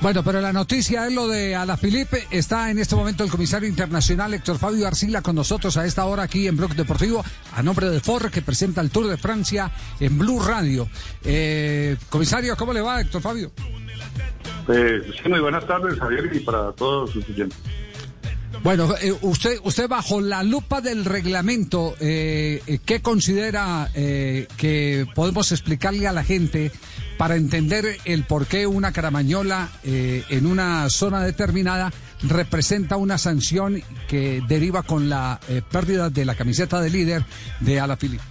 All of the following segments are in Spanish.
Bueno, pero la noticia es lo de Alaphilippe. Está en este momento el comisario internacional Héctor Fabio Arcila con nosotros a esta hora aquí en Bloque Deportivo, a nombre de Ford, que presenta el Tour de Francia en Blue Radio. Eh, comisario, ¿cómo le va, Héctor Fabio? Eh, sí, muy buenas tardes, Javier, y para todos sus oyentes. Bueno, eh, usted, usted bajo la lupa del reglamento, eh, eh, ¿qué considera que podemos explicarle a la gente para entender el por qué una caramañola en una zona determinada representa una sanción que deriva con la pérdida de la camiseta de líder de Alaphilippe?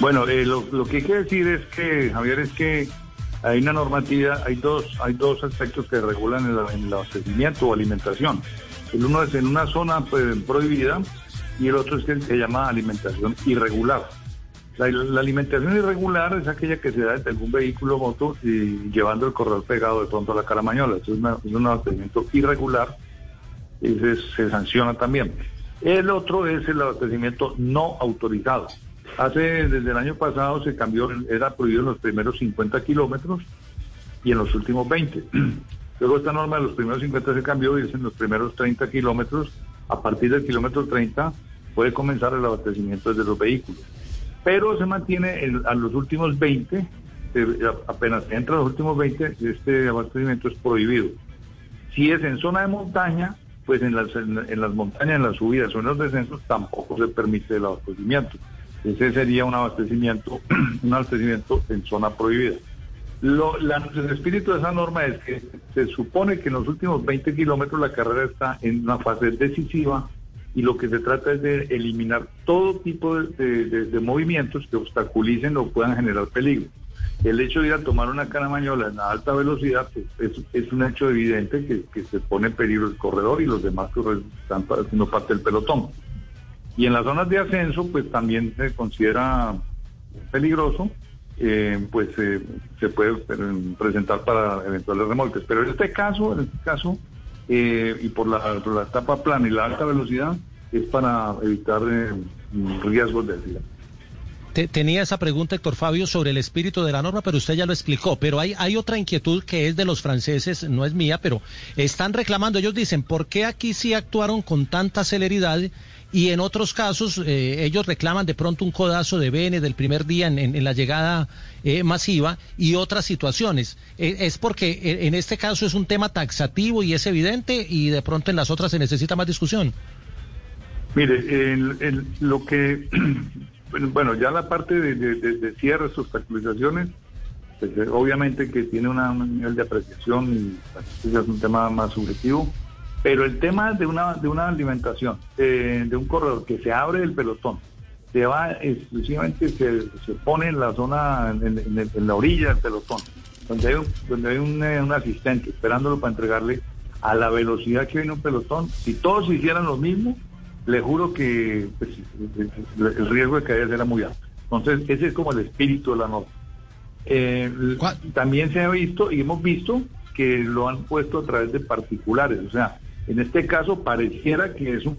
Bueno, lo, lo, que hay que decir es que, Javier, es que hay una normativa, hay dos, hay dos aspectos que regulan el, el abastecimiento o alimentación. El uno es en una zona pues, prohibida y el otro es que se llama alimentación irregular. La, alimentación irregular es aquella que se da desde algún vehículo moto y llevando el corredor pegado de pronto a la caramañola. Eso es, un abastecimiento irregular y se, se, sanciona también. El otro es el abastecimiento no autorizado. Hace, desde el año pasado se cambió, era prohibido en los primeros 50 kilómetros y en los últimos 20. Luego esta norma de los primeros 50 se cambió y es en los primeros 30 kilómetros. A partir del kilómetro 30 puede comenzar el abastecimiento desde los vehículos. Pero se mantiene a los últimos 20, apenas entra a los últimos 20, este abastecimiento es prohibido. Si es en zona de montaña, pues en las, en, las montañas, en las subidas o en los descensos tampoco se permite el abastecimiento. Ese sería un abastecimiento, un abastecimiento en zona prohibida. Lo, el espíritu de esa norma es que se supone que en los últimos 20 kilómetros la carrera está en una fase decisiva y lo que se trata es de eliminar todo tipo de, movimientos que obstaculicen o puedan generar peligro. El hecho de ir a tomar una caramañola en alta velocidad pues, es, un hecho evidente que, se pone en peligro el corredor y los demás que están haciendo parte del pelotón. Y en las zonas de ascenso, pues también se considera peligroso eh, pues eh, se puede presentar para eventuales remolques. Pero en este caso, en este caso, eh, y por la, por la etapa plana y la alta velocidad, es para evitar riesgos de accidente. Tenía esa pregunta, Héctor Fabio, sobre el espíritu de la norma, pero usted ya lo explicó. Pero hay, otra inquietud que es de los franceses, no es mía, pero están reclamando, ellos dicen, ¿por qué aquí sí actuaron con tanta celeridad y en otros casos eh, ellos reclaman de pronto un codazo de Bene del primer día en, la llegada eh, masiva y otras situaciones. Eh, es porque en este caso es un tema taxativo y es evidente y de pronto en las otras se necesita más discusión. Mire, lo que, bueno, ya la parte de, de, cierres, obstaculizaciones, pues, obviamente que tiene un nivel de apreciación y es un tema más subjetivo pero el tema de una, de una alimentación, eh, de un corredor que se abre el pelotón, se va exclusivamente, se, se pone en la zona, en, la orilla del pelotón, donde hay, un, donde hay un, eh, asistente esperándolo para entregarle a la velocidad que viene un pelotón. Si todos hicieran lo mismo, le juro que pues, el riesgo de caer era muy alto. Entonces, ese es como el espíritu de la norma. Eh, también se ha visto y hemos visto que lo han puesto a través de particulares, o sea, en este caso pareciera que es un,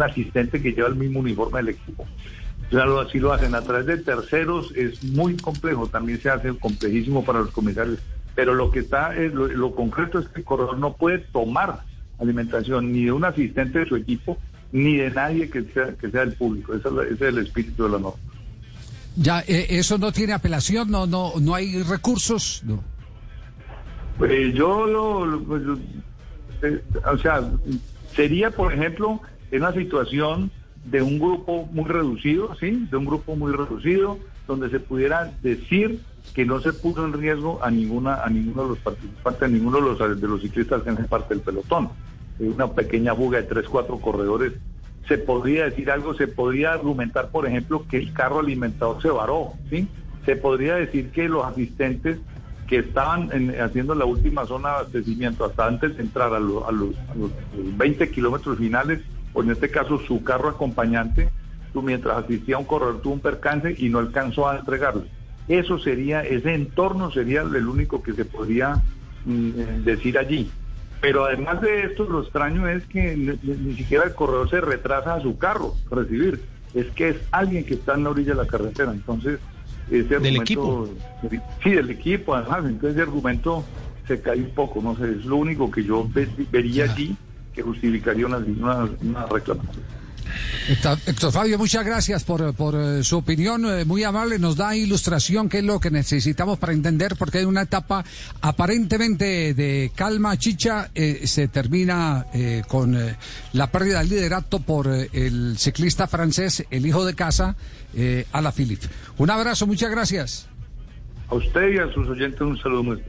asistente que lleva el mismo uniforme del equipo. Claro, así lo hacen a través de terceros, es muy complejo, también se hace complejísimo para los comisarios, pero lo que está, es, lo, concreto es que el corredor no puede tomar alimentación ni de un asistente de su equipo, ni de nadie que sea, que sea el público. Ese es, el espíritu de la norma. Ya, eh, eso no tiene apelación, no, no, no hay recursos. No. Pues yo lo, pues, eh, o sea, sería, por ejemplo, en una situación de un grupo muy reducido, ¿sí? De un grupo muy reducido, donde se pudiera decir que no se puso en riesgo a ninguna a ninguno de los participantes, a ninguno de los, de los ciclistas que hacen parte del pelotón. Una pequeña fuga de tres, cuatro corredores. Se podría decir algo, se podría argumentar, por ejemplo, que el carro alimentador se varó, ¿sí? Se podría decir que los asistentes que estaban haciendo la última zona de abastecimiento hasta antes de entrar a, los, 20 kilómetros finales, o en este caso su carro acompañante, mientras asistía a un corredor tuvo un percance y no alcanzó a entregarlo. Eso sería, ese entorno sería el único que se podría mm, decir allí. Pero además de esto, lo extraño es que ni, siquiera el corredor se retrasa a su carro recibir. Es que es alguien que está en la orilla de la carretera. Entonces, ese ¿Del equipo? Sí, del equipo, además. Entonces ese argumento se cae un poco, no sé, es lo único que yo vería allí que justificaría una, una reclamación. Héctor Fabio, muchas gracias por, por eh, su opinión, eh, muy amable, nos da ilustración, que es lo que necesitamos para entender, porque hay una etapa aparentemente de calma chicha, eh, se termina con la pérdida del liderato por el ciclista francés, el hijo de casa, Ala Philippe. Un abrazo, muchas gracias. A usted y a sus oyentes un saludo muy